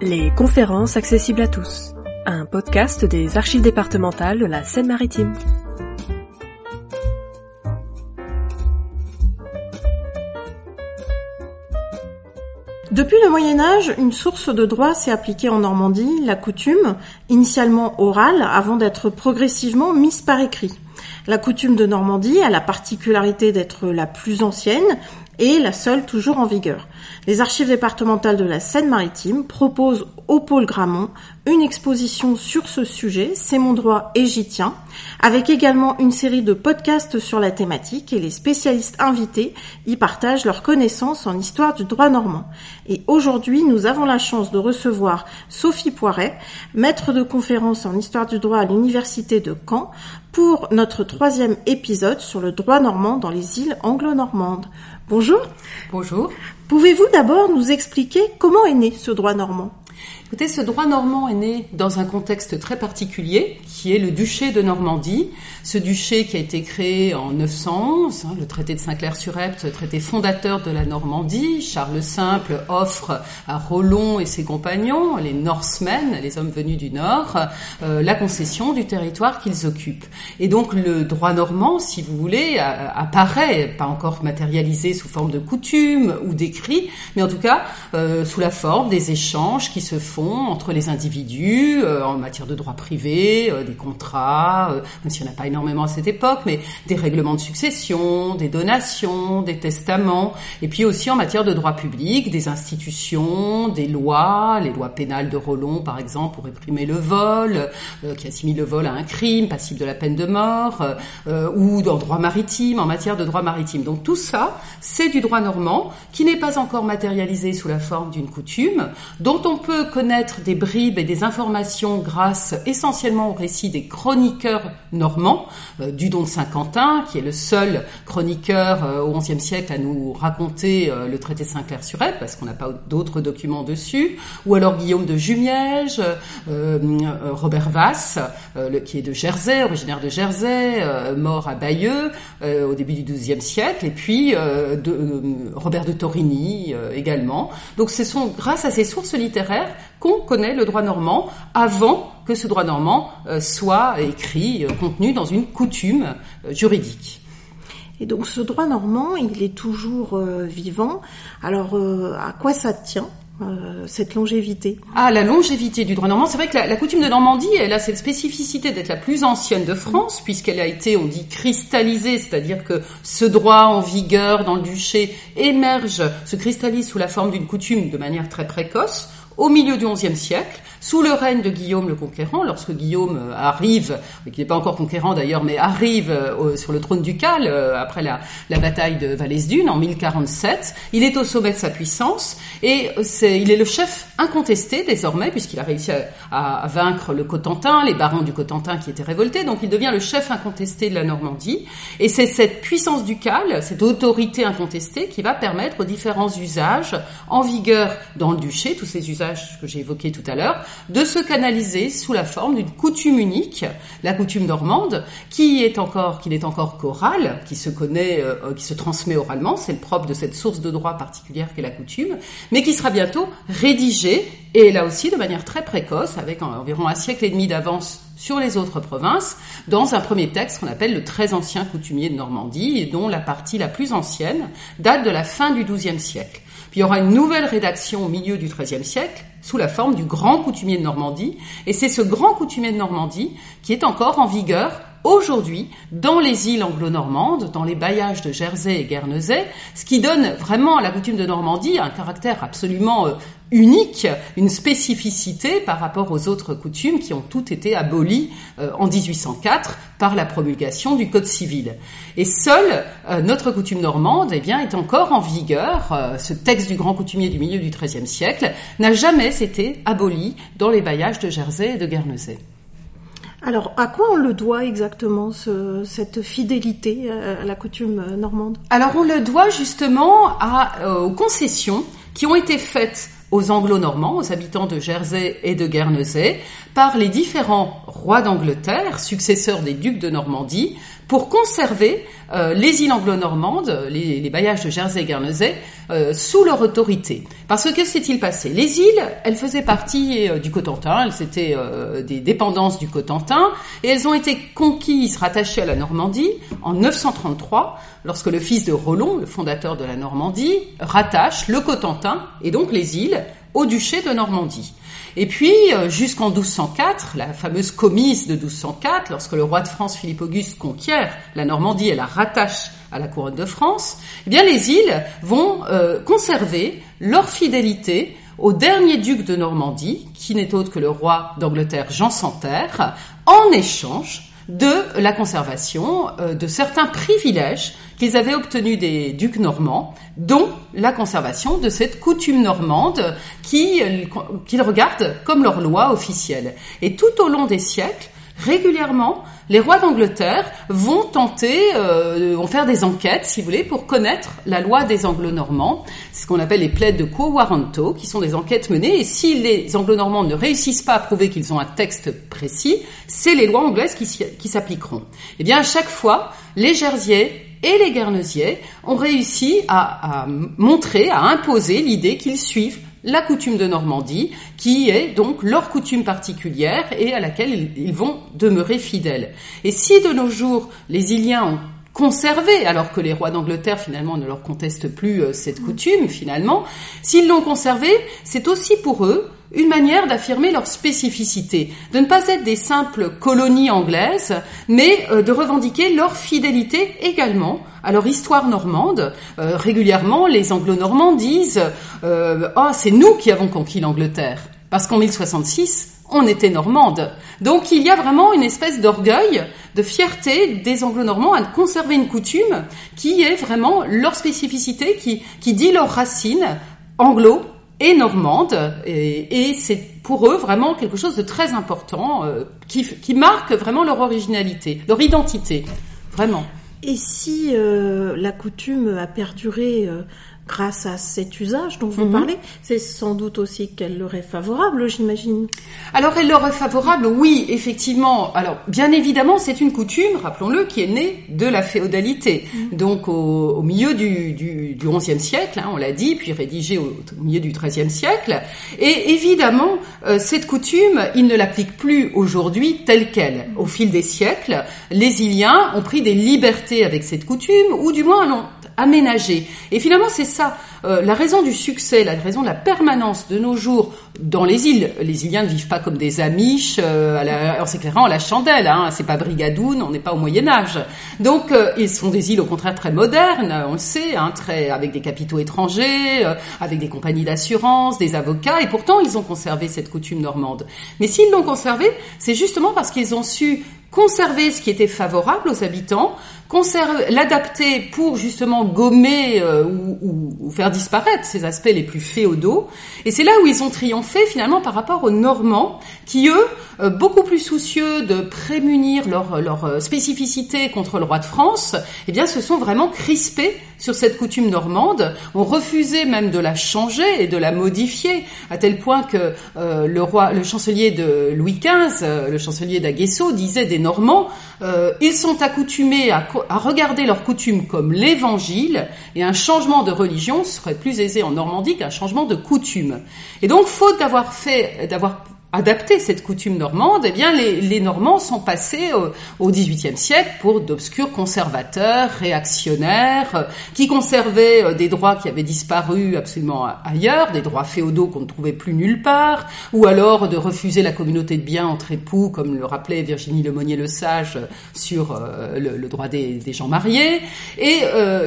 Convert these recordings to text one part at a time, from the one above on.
Les conférences accessibles à tous. Un podcast des archives départementales de la Seine-Maritime. Depuis le Moyen Âge, une source de droit s'est appliquée en Normandie, la coutume, initialement orale, avant d'être progressivement mise par écrit. La coutume de Normandie a la particularité d'être la plus ancienne et la seule toujours en vigueur. Les archives départementales de la Seine-Maritime proposent au pôle Gramont une exposition sur ce sujet, c'est mon droit et j'y tiens, avec également une série de podcasts sur la thématique et les spécialistes invités y partagent leurs connaissances en histoire du droit normand. Et aujourd'hui, nous avons la chance de recevoir Sophie Poiret, maître de conférence en histoire du droit à l'université de Caen, pour notre troisième épisode sur le droit normand dans les îles anglo-normandes. Bonjour. Bonjour. Pouvez-vous d'abord nous expliquer comment est né ce droit normand? Écoutez, ce droit normand est né dans un contexte très particulier, qui est le duché de Normandie. Ce duché qui a été créé en 911, hein, le traité de Saint-Clair-sur-Epte, traité fondateur de la Normandie. Charles le Simple offre à Rollon et ses compagnons, les Norsemen, les hommes venus du Nord, euh, la concession du territoire qu'ils occupent. Et donc le droit normand, si vous voulez, apparaît, pas encore matérialisé sous forme de coutume ou d'écrit, mais en tout cas euh, sous la forme des échanges qui se font entre les individus euh, en matière de droit privé, euh, des contrats, euh, même s'il n'y en a pas énormément à cette époque, mais des règlements de succession, des donations, des testaments, et puis aussi en matière de droit public, des institutions, des lois, les lois pénales de Rollon par exemple pour réprimer le vol, qui assimile le vol à un crime passible de la peine de mort, ou dans droit maritime, en matière de droit maritime. Donc tout ça, c'est du droit normand qui n'est pas encore matérialisé sous la forme d'une coutume, dont on peut connaître des bribes et des informations grâce essentiellement au récit des chroniqueurs normands, euh, du don de Saint-Quentin, qui est le seul chroniqueur euh, au XIe siècle à nous raconter euh, le traité Saint-Clair-sur-Epte, parce qu'on n'a pas d'autres documents dessus, ou alors Guillaume de Jumièges, Robert Vasse, qui est de Jersey, originaire de Jersey, mort à Bayeux au début du XIIe siècle, et puis Robert de Torigny également. Donc ce sont grâce à ces sources littéraires qu'on connaît le droit normand avant que ce droit normand euh, soit écrit, euh, contenu dans une coutume euh, juridique. Et donc ce droit normand, il est toujours vivant. Alors à quoi ça tient cette longévité? Ah, la longévité du droit normand. C'est vrai que la, la, coutume de Normandie, elle a cette spécificité d'être la plus ancienne de France, puisqu'elle a été, on dit, cristallisée, c'est-à-dire que ce droit en vigueur dans le duché émerge, se cristallise sous la forme d'une coutume de manière très précoce au milieu du XIe siècle, sous le règne de Guillaume le Conquérant, lorsque Guillaume euh, arrive, qui n'est pas encore conquérant d'ailleurs, mais arrive euh, sur le trône ducal euh, après la, bataille de Valais-Dune en 1047, il est au sommet de sa puissance et il est le chef incontesté désormais puisqu'il a réussi à, vaincre le Cotentin, les barons du Cotentin qui étaient révoltés, donc il devient le chef incontesté de la Normandie. Et c'est cette puissance ducale, cette autorité incontestée qui va permettre aux différents usages en vigueur dans le duché, tous ces usages que j'ai évoqués tout à l'heure, de se canaliser sous la forme d'une coutume unique, la coutume normande, qui est encore, qui n'est encore qu'orale, qui se connaît, euh, qui se transmet oralement, c'est le propre de cette source de droit particulière qu'est la coutume, mais qui sera bientôt rédigée, et là aussi de manière très précoce, avec environ un siècle et demi d'avance sur les autres provinces, dans un premier texte qu'on appelle le très ancien coutumier de Normandie, et dont la partie la plus ancienne date de la fin du XIIe siècle. Puis il y aura une nouvelle rédaction au milieu du XIIIe siècle, sous la forme du grand coutumier de Normandie. Et c'est ce grand coutumier de Normandie qui est encore en vigueur aujourd'hui dans les îles anglo-normandes, dans les bailliages de Jersey et Guernesey, ce qui donne vraiment à la coutume de Normandie un caractère absolument euh, unique, une spécificité par rapport aux autres coutumes qui ont toutes été abolies euh, en 1804 par la promulgation du Code civil. Et seule euh, notre coutume normande eh bien, est encore en vigueur. Ce texte du grand coutumier du milieu du XIIIe siècle n'a jamais été aboli dans les bailliages de Jersey et de Guernesey. Alors, à quoi on le doit exactement, ce, cette fidélité à la coutume normande? Alors, on le doit justement à, aux concessions qui ont été faites aux anglo-normands, aux habitants de Jersey et de Guernesey, par les différents rois d'Angleterre, successeurs des ducs de Normandie, pour conserver euh, les îles anglo-normandes, les, les, bailliages de Jersey et Guernesey, euh, sous leur autorité. Parce que s'est-il passé? Les îles, elles faisaient partie euh, du Cotentin, elles étaient des dépendances du Cotentin, et elles ont été conquises, rattachées à la Normandie en 933, lorsque le fils de Rollon, le fondateur de la Normandie, rattache le Cotentin et donc les îles au duché de Normandie. Et puis, euh, jusqu'en 1204, la fameuse commise de 1204, lorsque le roi de France Philippe Auguste conquiert la Normandie et la rattache à la couronne de France, eh bien les îles vont euh, conserver leur fidélité au dernier duc de Normandie, qui n'est autre que le roi d'Angleterre Jean Santerre, en échange de la conservation euh, de certains privilèges qu'ils avaient obtenus des ducs normands, dont la conservation de cette coutume normande qu'ils regardent comme leur loi officielle. Et tout au long des siècles, régulièrement, les rois d'Angleterre vont tenter, euh, vont faire des enquêtes, si vous voulez, pour connaître la loi des Anglo-Normands. C'est ce qu'on appelle les plaides de quo warranto, qui sont des enquêtes menées. Et si les Anglo-Normands ne réussissent pas à prouver qu'ils ont un texte précis, c'est les lois anglaises qui, s'appliqueront. Eh bien, à chaque fois, les Jersiais et les Guernesiais ont réussi à montrer, à imposer l'idée qu'ils suivent la coutume de Normandie, qui est donc leur coutume particulière et à laquelle ils vont demeurer fidèles. Et si de nos jours les Iliens ont conservé, alors que les rois d'Angleterre finalement ne leur contestent plus euh, cette coutume finalement, s'ils l'ont conservé, c'est aussi pour eux une manière d'affirmer leur spécificité, de ne pas être des simples colonies anglaises, mais euh, de revendiquer leur fidélité également à leur histoire normande. Euh, régulièrement, les anglo-normands disent Ah, c'est nous qui avons conquis l'Angleterre », parce qu'en 1066, on était normande. Donc il y a vraiment une espèce d'orgueil, de fierté des anglo-normands à conserver une coutume qui est vraiment leur spécificité, qui, qui dit leurs racines anglo et normande, et, c'est pour eux vraiment quelque chose de très important, euh, qui, marque vraiment leur originalité, leur identité, vraiment. Et si euh, la coutume a perduré euh, grâce à cet usage dont vous mhm. parlez, c'est sans doute aussi qu'elle leur est favorable, j'imagine. Alors elle leur est favorable, oui, effectivement. Alors bien évidemment, c'est une coutume, rappelons-le, qui est née de la féodalité. Mhm. Donc au, milieu du, du, du XIe siècle, hein, on l'a dit, puis rédigée au, milieu du XIIIe siècle. Et évidemment, euh, cette coutume, ils ne l'appliquent plus aujourd'hui telle qu'elle. Au fil des siècles, les Iliens ont pris des libertés avec cette coutume, ou du moins l'ont aménagé. Et finalement, c'est ça, euh, la raison du succès, la raison de la permanence de nos jours dans les îles. Les Iliens ne vivent pas comme des Amish euh, en s'éclairant à la chandelle. Hein, c'est pas Brigadoun, on n'est pas au Moyen Âge. Donc, euh, ils sont des îles au contraire très modernes, on le sait, hein, très avec des capitaux étrangers, euh, avec des compagnies d'assurance, des avocats, et pourtant ils ont conservé cette coutume normande. Mais s'ils l'ont conservé, c'est justement parce qu'ils ont su conserver ce qui était favorable aux habitants, l'adapter pour justement gommer euh, ou, ou, faire disparaître ces aspects les plus féodaux. Et c'est là où ils ont triomphé finalement par rapport aux Normands, qui eux, euh, beaucoup plus soucieux de prémunir leur, leur euh, spécificité contre le roi de France, eh bien se sont vraiment crispés sur cette coutume normande, ont refusé même de la changer et de la modifier, à tel point que le roi, le chancelier de Louis XV, le chancelier d'Aguesseau, disait des Normands, ils sont accoutumés à à regarder leurs coutumes comme l'évangile, et un changement de religion serait plus aisé en Normandie qu'un changement de coutume. Et donc, faute d'avoir fait, d'avoir adapter cette coutume normande, eh bien les, les Normands sont passés au, XVIIIe siècle pour d'obscurs conservateurs, réactionnaires, euh, qui conservaient euh, des droits qui avaient disparu absolument ailleurs, des droits féodaux qu'on ne trouvait plus nulle part, ou alors de refuser la communauté de biens entre époux, comme le rappelait Virginie Lemonnier le Sage sur euh, le, droit des, des, gens mariés. Et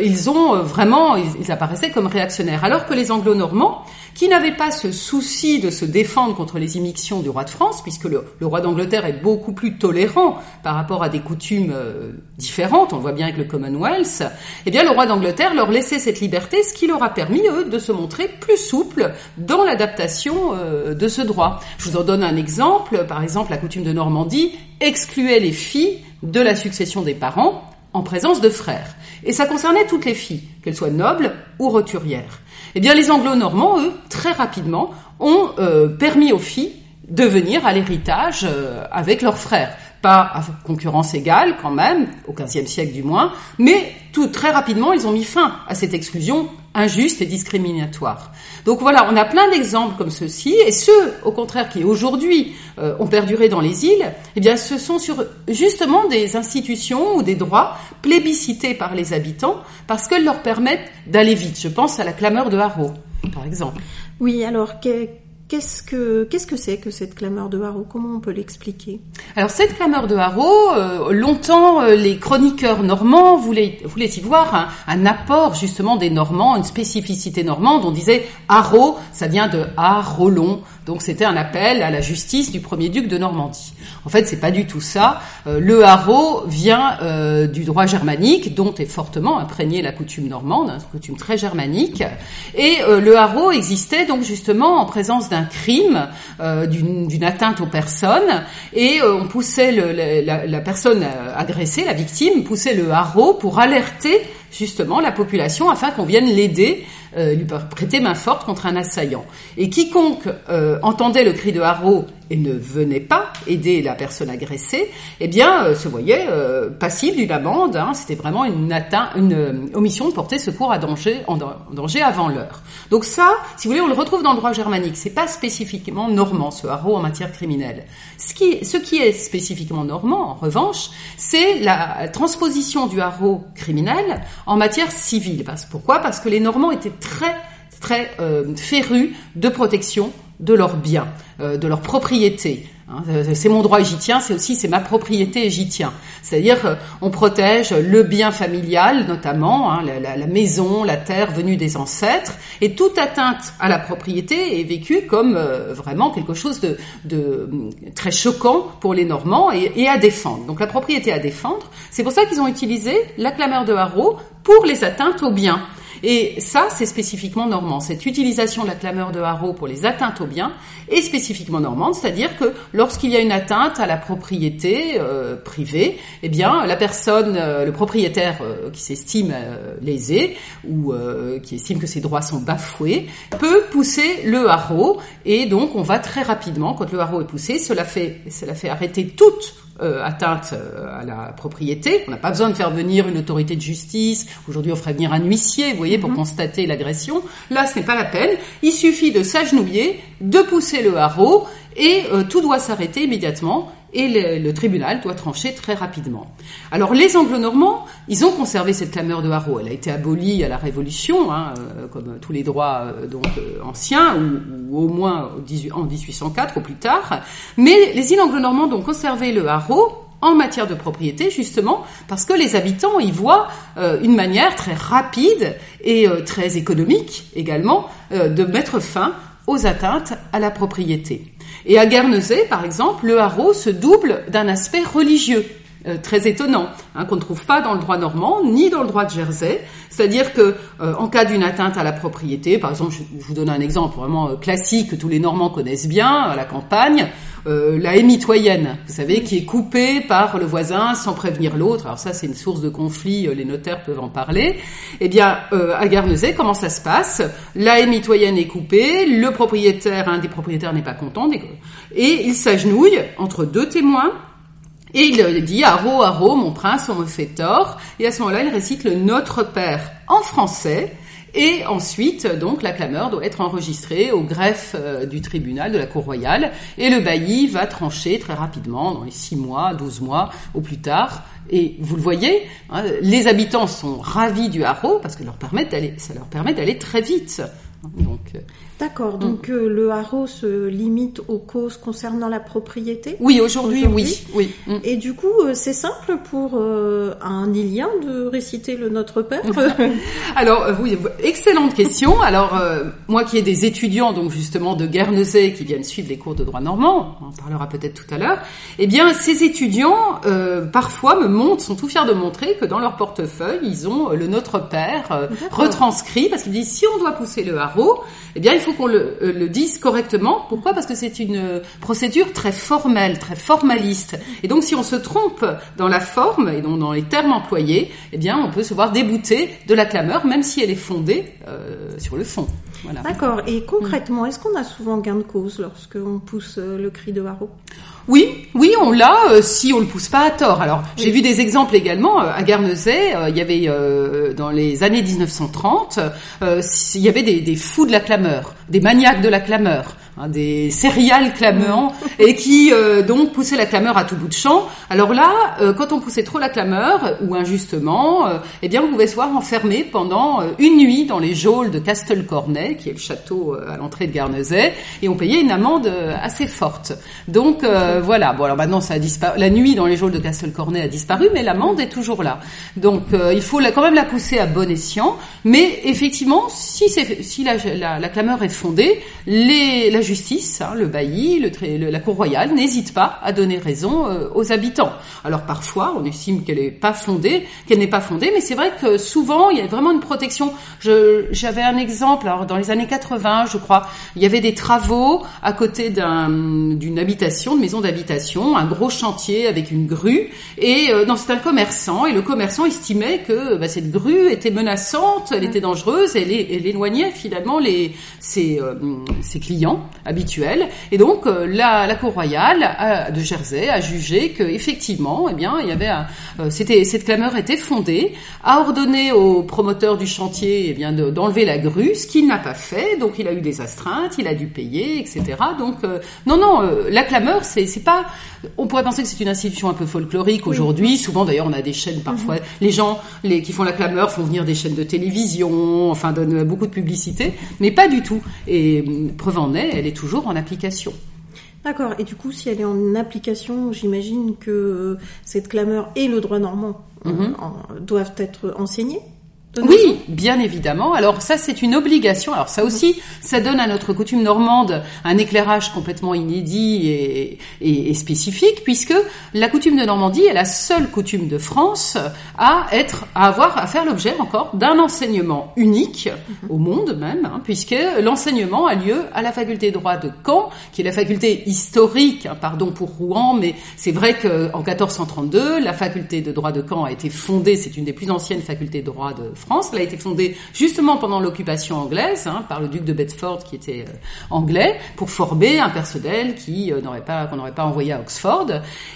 ils ont vraiment, ils, ils apparaissaient comme réactionnaires, alors que les Anglo-Normands qui n'avait pas ce souci de se défendre contre les immixtions du roi de France, puisque le, roi d'Angleterre est beaucoup plus tolérant par rapport à des coutumes euh, différentes, on le voit bien avec le Commonwealth, eh bien le roi d'Angleterre leur laissait cette liberté, ce qui leur a permis, eux, de se montrer plus souples dans l'adaptation euh, de ce droit. Je vous en donne un exemple, par exemple la coutume de Normandie excluait les filles de la succession des parents en présence de frères. Et ça concernait toutes les filles, qu'elles soient nobles ou roturières. Eh bien, les Anglo-Normands, eux, très rapidement, ont euh, permis aux filles de venir à l'héritage euh, avec leurs frères. pas à concurrence égale quand même, au XVe siècle du moins, mais tout très rapidement, ils ont mis fin à cette exclusion injuste et discriminatoire. Donc voilà, on a plein d'exemples comme ceci, et ceux, au contraire, qui aujourd'hui euh, ont perduré dans les îles, eh bien, ce sont sur justement des institutions ou des droits plébiscités par les habitants parce qu'elles leur permettent d'aller vite. Je pense à la clameur de Haro, par exemple. Oui, alors Qu'est-ce que c'est que cette clameur de haro? Comment on peut l'expliquer? Alors cette clameur de haro, euh, longtemps euh, les chroniqueurs normands voulaient y voir un, apport justement des Normands, une spécificité normande. On disait haro, ça vient de harolon, donc c'était un appel à la justice du premier duc de Normandie. En fait, c'est pas du tout ça. Euh, le haro vient du droit germanique, dont est fortement imprégnée la coutume normande, une coutume très germanique. Et le haro existait donc justement en présence d'un crime, d'une atteinte aux personnes, et on poussait la, la, personne agressée, la victime, poussait le haro pour alerter justement la population afin qu'on vienne l'aider, euh, lui prêter main forte contre un assaillant. Et quiconque euh, entendait le cri de haro et ne venait pas aider la personne agressée, eh bien, euh, se voyait euh, passible d'une amende. Hein. C'était vraiment une, atteinte, une omission de porter secours à danger, en, danger avant l'heure. Donc ça, si vous voulez, on le retrouve dans le droit germanique. C'est pas spécifiquement normand ce haro en matière criminelle. Ce qui, ce qui est spécifiquement normand, en revanche, c'est la transposition du haro criminel en matière civile. Parce, pourquoi? Parce que les Normands étaient très très euh, férus de protection de leurs biens, euh, de leurs propriétés. Hein. C'est mon droit et j'y tiens, c'est aussi c'est ma propriété et j'y tiens. C'est-à-dire on protège le bien familial notamment, hein, la, la, maison, la terre venue des ancêtres, et toute atteinte à la propriété est vécue comme euh, vraiment quelque chose de, de, très choquant pour les Normands et, et, à défendre. Donc la propriété à défendre, c'est pour ça qu'ils ont utilisé la clameur de Haro pour les atteintes aux biens. Et ça, c'est spécifiquement normand. Cette utilisation de la clameur de haro pour les atteintes aux biens est spécifiquement normande, c'est-à-dire que lorsqu'il y a une atteinte à la propriété euh, privée, eh bien, la personne, euh, le propriétaire euh, qui s'estime lésé ou qui estime que ses droits sont bafoués, peut pousser le haro et donc on va très rapidement, quand le haro est poussé, cela fait, cela fait arrêter toute atteinte à la propriété. On n'a pas besoin de faire venir une autorité de justice. Aujourd'hui, on ferait venir un huissier, vous voyez, pour mhm. constater l'agression. Là, ce n'est pas la peine. Il suffit de s'agenouiller, de pousser le haro, et euh, tout doit s'arrêter immédiatement et le, tribunal doit trancher très rapidement. Alors les Anglo-Normands, ils ont conservé cette clameur de haro. Elle a été abolie à la Révolution, hein, euh, comme tous les droits euh, donc euh, anciens, ou, au moins en 1804 ou plus tard. Mais les îles anglo-normandes ont conservé le haro en matière de propriété, justement, parce que les habitants y voient une manière très rapide et très économique également de mettre fin aux atteintes à la propriété. Et à Guernesey, par exemple, le haro se double d'un aspect religieux. Euh, très étonnant, hein, qu'on ne trouve pas dans le droit normand ni dans le droit de Jersey. C'est-à-dire que euh, en cas d'une atteinte à la propriété, par exemple, je, vous donne un exemple vraiment euh, classique que tous les Normands connaissent bien à la campagne, la haie mitoyenne, vous savez, qui est coupée par le voisin sans prévenir l'autre. Alors ça, c'est une source de conflit, les notaires peuvent en parler. Eh bien, à Guernesey, comment ça se passe? La haie mitoyenne est coupée, le propriétaire, un des propriétaires n'est pas content, et il s'agenouille entre deux témoins et il dit Haro, Haro, mon prince, on me fait tort. Et à ce moment-là, il récite le Notre Père en français. Et ensuite, donc, la clameur doit être enregistrée au greffe euh, du tribunal de la Cour royale. Et le bailli va trancher très rapidement, dans les six mois, douze mois au plus tard. Et vous le voyez, hein, les habitants sont ravis du haro parce que ça leur permet d'aller très vite. Donc, euh, D'accord, donc mm. euh, le haro se limite aux causes concernant la propriété Oui, aujourd'hui, oui. oui. Mm. Et du coup, euh, c'est simple pour un Ilien de réciter le Notre Père Alors, oui, excellente question. Alors, moi qui ai des étudiants, donc justement de Guernesey, qui viennent suivre les cours de droit normand, on en parlera peut-être tout à l'heure, eh bien, ces étudiants, parfois, me montrent, sont tout fiers de montrer que dans leur portefeuille, ils ont le Notre Père retranscrit, parce qu'ils disent, si on doit pousser le haro, eh bien, il faut qu'on le, euh, le, dise correctement. Pourquoi? Parce que c'est une procédure très formelle, très formaliste. Et donc, si on se trompe dans la forme et donc dans les termes employés, eh bien, on peut se voir débouté de la clameur, même si elle est fondée euh, sur le fond. Voilà. D'accord. Et concrètement, est-ce qu'on a souvent gain de cause lorsqu'on pousse euh, le cri de haro Oui, oui, on l'a euh, si on le pousse pas à tort. Alors, j'ai vu des exemples également euh, à Guernesey. euh, il y avait euh, dans les années 1930, euh, il y avait des, des fous de la clameur, des maniaques de la clameur. Hein, des céréales clameurs et qui euh, donc poussaient la clameur à tout bout de champ. Alors là, euh, quand on poussait trop la clameur ou injustement, euh, eh bien on pouvait se voir enfermé pendant euh, une nuit dans les geôles de Castelcornet, qui est le château euh, à l'entrée de Guernesey, et on payait une amende euh, assez forte. Donc voilà. Bon alors maintenant ça a disparu. La nuit dans les geôles de Castelcornet a disparu, mais l'amende est toujours là. Donc il faut quand même la pousser à bon escient. Mais effectivement, si, si la, la- la clameur est fondée, les, justice, hein, le bailli, le, trai- le- la cour royale n'hésite pas à donner raison euh, aux habitants. Alors parfois, on estime qu'elle n'est pas fondée, qu'elle n'est pas fondée, mais c'est vrai que souvent il y a vraiment une protection. J'avais un exemple. Alors dans les années 80, je crois, il y avait des travaux à côté d'un- d'une habitation, de maison d'habitation, un gros chantier avec une grue. Et euh, non, c'était un commerçant, et le commerçant estimait que bah, cette grue était menaçante, elle était dangereuse, elle, elle éloignait finalement les, ses, euh, ses clients habituels. Et donc euh, la, la cour royale a- de Jersey a jugé que effectivement, eh bien, il y avait euh, c'était cette clameur était fondée, a ordonné au promoteur du chantier eh bien de- d'enlever la grue, ce qu'il n'a pas fait. Donc il a eu des astreintes, il a dû payer, etc. Donc euh, non, non, euh, la clameur, c'est c'est pas. On pourrait penser que c'est une institution un peu folklorique aujourd'hui. Souvent, d'ailleurs, on a des chaînes parfois. Les gens, les qui font la clameur, font venir des chaînes de télévision, enfin donnent beaucoup de publicité, mais pas du tout. Et preuve en est, elle est toujours en application. D'accord. Et du coup, si elle est en application, j'imagine que euh, cette clameur et le droit normand euh, en- doivent être enseignés? De nos jours Oui, bien évidemment. Alors ça, c'est une obligation. Alors ça aussi, ça donne à notre coutume normande un éclairage complètement inédit et, et- et spécifique, puisque la coutume de Normandie est la seule coutume de France à être, à avoir, à faire l'objet encore d'un enseignement unique au monde même, hein, puisque l'enseignement a lieu à la faculté de droit de Caen, qui est la faculté historique, hein, pardon pour Rouen, mais c'est vrai qu'en 1432, la faculté de droit de Caen a été fondée, c'est une des plus anciennes facultés de droit de France, elle a été fondée justement pendant l'occupation anglaise, hein, par le duc de Bedford qui était euh, anglais, pour former un personnel qui euh, n'aurait pas, qu'on n'aurait pas envoyé à Oxford.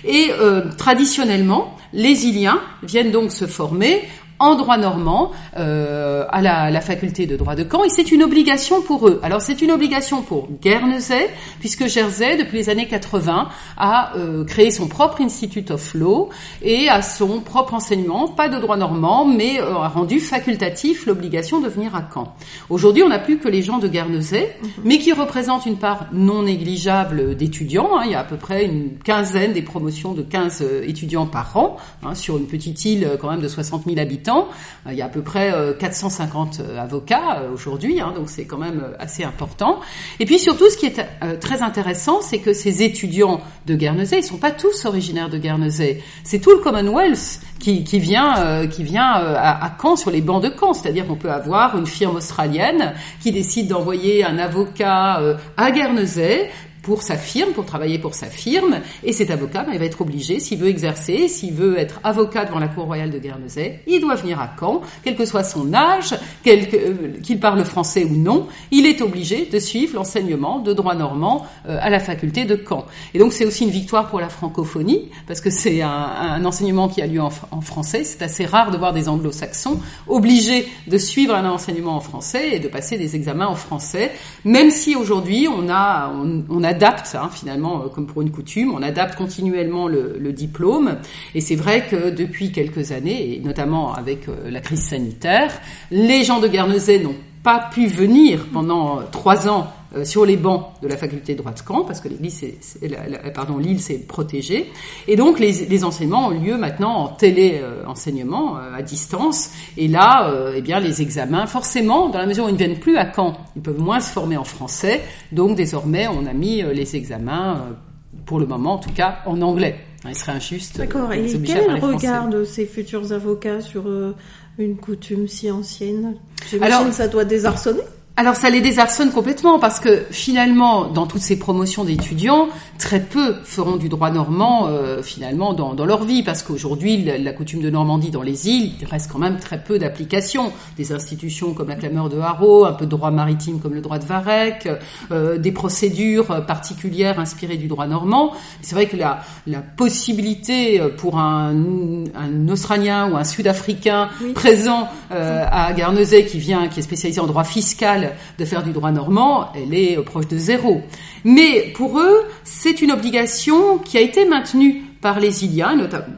Et euh, traditionnellement, les Iliens viennent donc se former en droit normand euh, à la, la faculté de droit de Caen et c'est une obligation pour eux. Alors c'est une obligation pour Guernesey puisque Jersey depuis les années 80 a euh, créé son propre Institute of Law et a son propre enseignement, pas de droit normand mais euh, a rendu facultatif l'obligation de venir à Caen. Aujourd'hui on n'a plus que les gens de Guernesey mais qui représentent une part non négligeable d'étudiants. hein. Il y a à peu près une quinzaine des promotions de 15 euh, étudiants par an hein, sur une petite île euh, quand même de 60 000 habitants. Euh, Il y a à peu près euh, 450 euh, avocats euh, aujourd'hui, hein, donc c'est quand même assez important. Et puis surtout, ce qui est très intéressant, c'est que ces étudiants de Guernesey, ils sont pas tous originaires de Guernesey. C'est tout le Commonwealth qui, vient, qui vient à, à Caen sur les bancs de Caen. C'est-à-dire qu'on peut avoir une firme australienne qui décide d'envoyer un avocat à Guernesey pour sa firme, pour travailler pour sa firme, et cet avocat, ben, il va être obligé, s'il veut exercer, s'il veut être avocat devant la Cour royale de Guernesey, il doit venir à Caen, quel que soit son âge, quel que- euh, qu'il parle français ou non, il est obligé de suivre l'enseignement de droit normand euh, à la faculté de Caen. Et donc c'est aussi une victoire pour la francophonie, parce que c'est un, un enseignement qui a lieu en, fr- en français, c'est assez rare de voir des anglo-saxons obligés de suivre un enseignement en français et de passer des examens en français, même si aujourd'hui on a on, on adapte hein, finalement euh, comme pour une coutume, on adapte continuellement le, diplôme. Et c'est vrai que depuis quelques années et notamment avec euh, la crise sanitaire, les gens de Guernesey n'ont pas pu venir pendant euh, trois ans euh, sur les bancs de la faculté de droit de Caen parce que l'église, pardon, l'île s'est protégée et donc les, les enseignements ont lieu maintenant en télé euh, enseignement euh, à distance et là, euh, eh bien les examens, forcément, dans la mesure où ils ne viennent plus à Caen, ils peuvent moins se former en français, donc désormais on a mis euh, les examens euh, pour le moment en tout cas en anglais. Hein, Il serait injuste. euh, D'accord. Et quel est le regard de ces futurs avocats sur euh, une coutume si ancienne Alors- J'imagine que ça doit désarçonner. Alors ça les désarçonne complètement parce que finalement, dans toutes ces promotions d'étudiants, très peu feront du droit normand euh, finalement dans, dans, leur vie parce qu'aujourd'hui, la, coutume de Normandie dans les îles, il reste quand même très peu d'applications. Des institutions comme la clameur de Haro, un peu de droit maritime comme le droit de Varec, euh, des procédures particulières inspirées du droit normand. C'est vrai que la, la possibilité pour un, un Australien ou un Sud-Africain présent euh, à Guernesey qui vient, qui est spécialisé en droit fiscal de faire du droit normand, elle est proche de zéro. Mais pour eux, c'est une obligation qui a été maintenue par les Iliens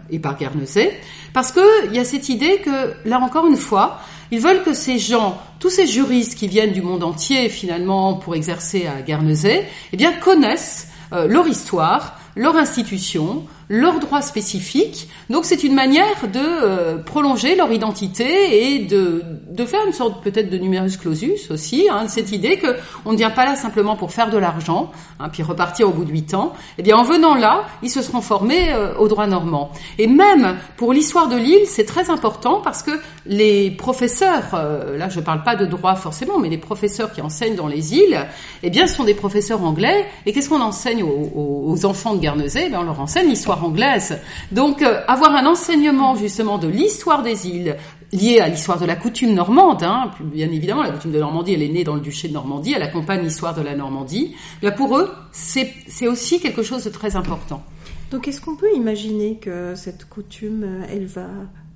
et par Guernesey, parce qu'il y a cette idée que, là encore une fois, ils veulent que ces gens, tous ces juristes qui viennent du monde entier finalement pour exercer à Guernesey, eh bien connaissent euh, leur histoire, leur institution, leurs droits spécifiques. Donc c'est une manière de euh, prolonger leur identité et de, de faire une sorte peut-être de numerus clausus aussi, hein, cette idée que on ne vient pas là simplement pour faire de l'argent, hein, puis repartir au bout de huit ans. Eh bien en venant là, ils se seront formés euh, au droit normand. Et même pour l'histoire de l'île, c'est très important parce que les professeurs, euh, là je ne parle pas de droit forcément, mais les professeurs qui enseignent dans les îles, eh bien sont des professeurs anglais. Et qu'est-ce qu'on enseigne aux, aux, enfants de Guernesey? Eh bien, On leur enseigne l'histoire anglaise. Donc euh, avoir un enseignement justement de l'histoire des îles lié à l'histoire de la coutume normande, hein, bien évidemment la coutume de Normandie elle est née dans le duché de Normandie, elle accompagne l'histoire de la Normandie, là pour eux c'est aussi quelque chose de très important. Donc est-ce qu'on peut imaginer que cette coutume euh, elle va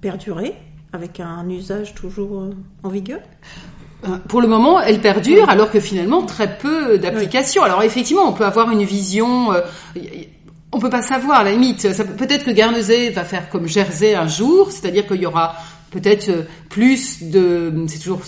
perdurer avec un usage toujours euh, en vigueur? Pour le moment, elle perdure, alors que finalement très peu d'applications. Alors effectivement, on peut avoir une vision. On peut pas savoir, à la limite. Peut-être que Guernesey va faire comme Jersey un jour, c'est-à-dire qu'il y aura peut-être plus de. C'est toujours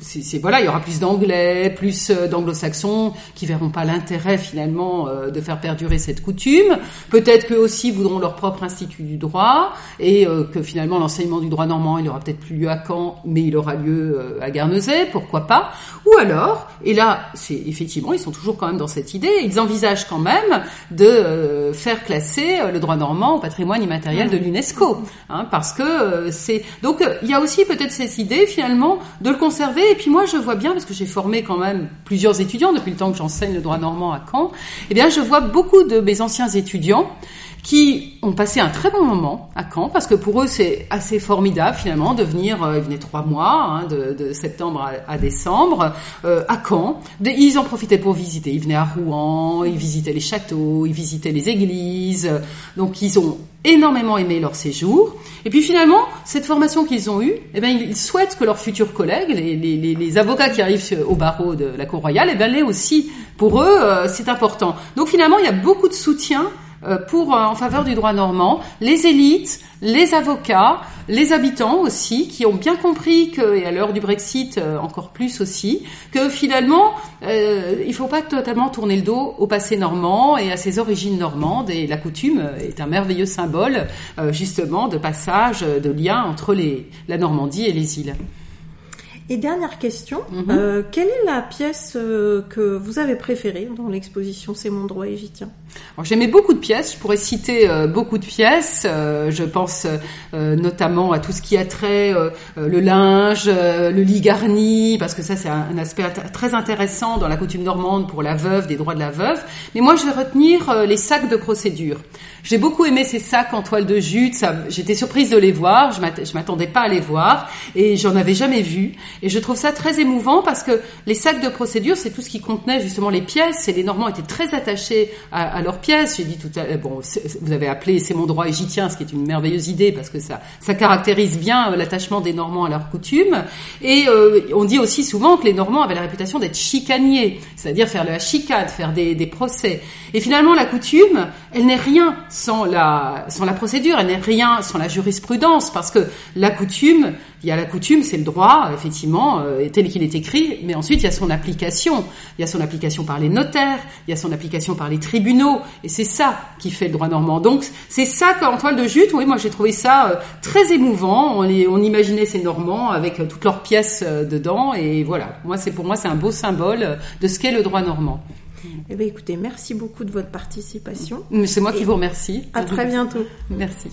c'est voilà, il y aura plus d'anglais, plus euh, d'anglo-saxons qui verront pas l'intérêt finalement euh, de faire perdurer cette coutume. Peut-être qu'eux aussi voudront leur propre institut du droit et euh, que finalement l'enseignement du droit normand il aura peut-être plus lieu à Caen, mais il aura lieu à Guernesey, pourquoi pas Ou alors, et là c'est effectivement ils sont toujours quand même dans cette idée, ils envisagent quand même de faire classer le droit normand au patrimoine immatériel de l'UNESCO, hein, parce que c'est donc il y a aussi peut-être cette idée finalement de le et puis moi, je vois bien, parce que j'ai formé quand même plusieurs étudiants depuis le temps que j'enseigne le droit normand à Caen, eh bien, je vois beaucoup de mes anciens étudiants qui ont passé un très bon moment à Caen, parce que pour eux c'est assez formidable finalement de venir, euh, ils venaient trois mois, hein, de, de, septembre à, décembre, euh, à Caen. ils en profitaient pour visiter, ils venaient à Rouen, ils visitaient les châteaux, ils visitaient les églises, donc ils ont énormément aimé leur séjour. Et puis finalement, cette formation qu'ils ont eue, eh bien, ils souhaitent que leurs futurs collègues, les, les, les avocats qui arrivent au barreau de la Cour royale, eh bien, l'aient aussi. Pour eux, euh, c'est important. Donc finalement, il y a beaucoup de soutien pour euh, en faveur du droit normand, les élites, les avocats, les habitants aussi, qui ont bien compris que, et à l'heure du Brexit euh, encore plus aussi, que finalement euh, il faut pas totalement tourner le dos au passé normand et à ses origines normandes. Et la coutume est un merveilleux symbole justement de passage, de lien entre les, la Normandie et les îles. Et dernière question, mhm. euh, quelle est la pièce euh, que vous avez préférée dans l'exposition C'est mon droit et j'y tiens J'aimais beaucoup de pièces, je pourrais citer euh, beaucoup de pièces, je pense notamment à tout ce qui a trait le linge, le lit garni, parce que ça c'est un, aspect très intéressant dans la coutume normande pour la veuve, des droits de la veuve. Mais moi je vais retenir les sacs de procédure. J'ai beaucoup aimé ces sacs en toile de jute, j'étais surprise de les voir, je m'attendais pas à les voir et j'en avais jamais vu. Et je trouve ça très émouvant parce que les sacs de procédure, c'est tout ce qui contenait justement les pièces. Et les Normands étaient très attachés à, leurs pièces. J'ai dit tout à l'heure, bon, vous avez appelé c'est mon droit tiens, ce qui est une merveilleuse idée parce que ça, ça caractérise bien euh, l'attachement des Normands à leurs coutumes. Et euh, on dit aussi souvent que les Normands avaient la réputation d'être chicaniers, c'est-à-dire faire la chicane, faire des, des procès. Et finalement, la coutume, elle n'est rien sans la, sans la procédure, elle n'est rien sans la jurisprudence parce que la coutume, il y a la coutume, c'est le droit, effectivement, euh, tel qu'il est écrit, mais ensuite il y a son application. Il y a son application par les notaires, il y a son application par les tribunaux, et c'est ça qui fait le droit normand. Donc c'est ça qu'en toile de jute, oui, moi j'ai trouvé ça euh, très émouvant. On, on, imaginait ces Normands avec euh, toutes leurs pièces dedans, et voilà. Moi, c'est pour moi c'est un beau symbole de ce qu'est le droit normand. Eh bien, écoutez, merci beaucoup de votre participation. C'est moi qui vous remercie. À très bientôt. Merci.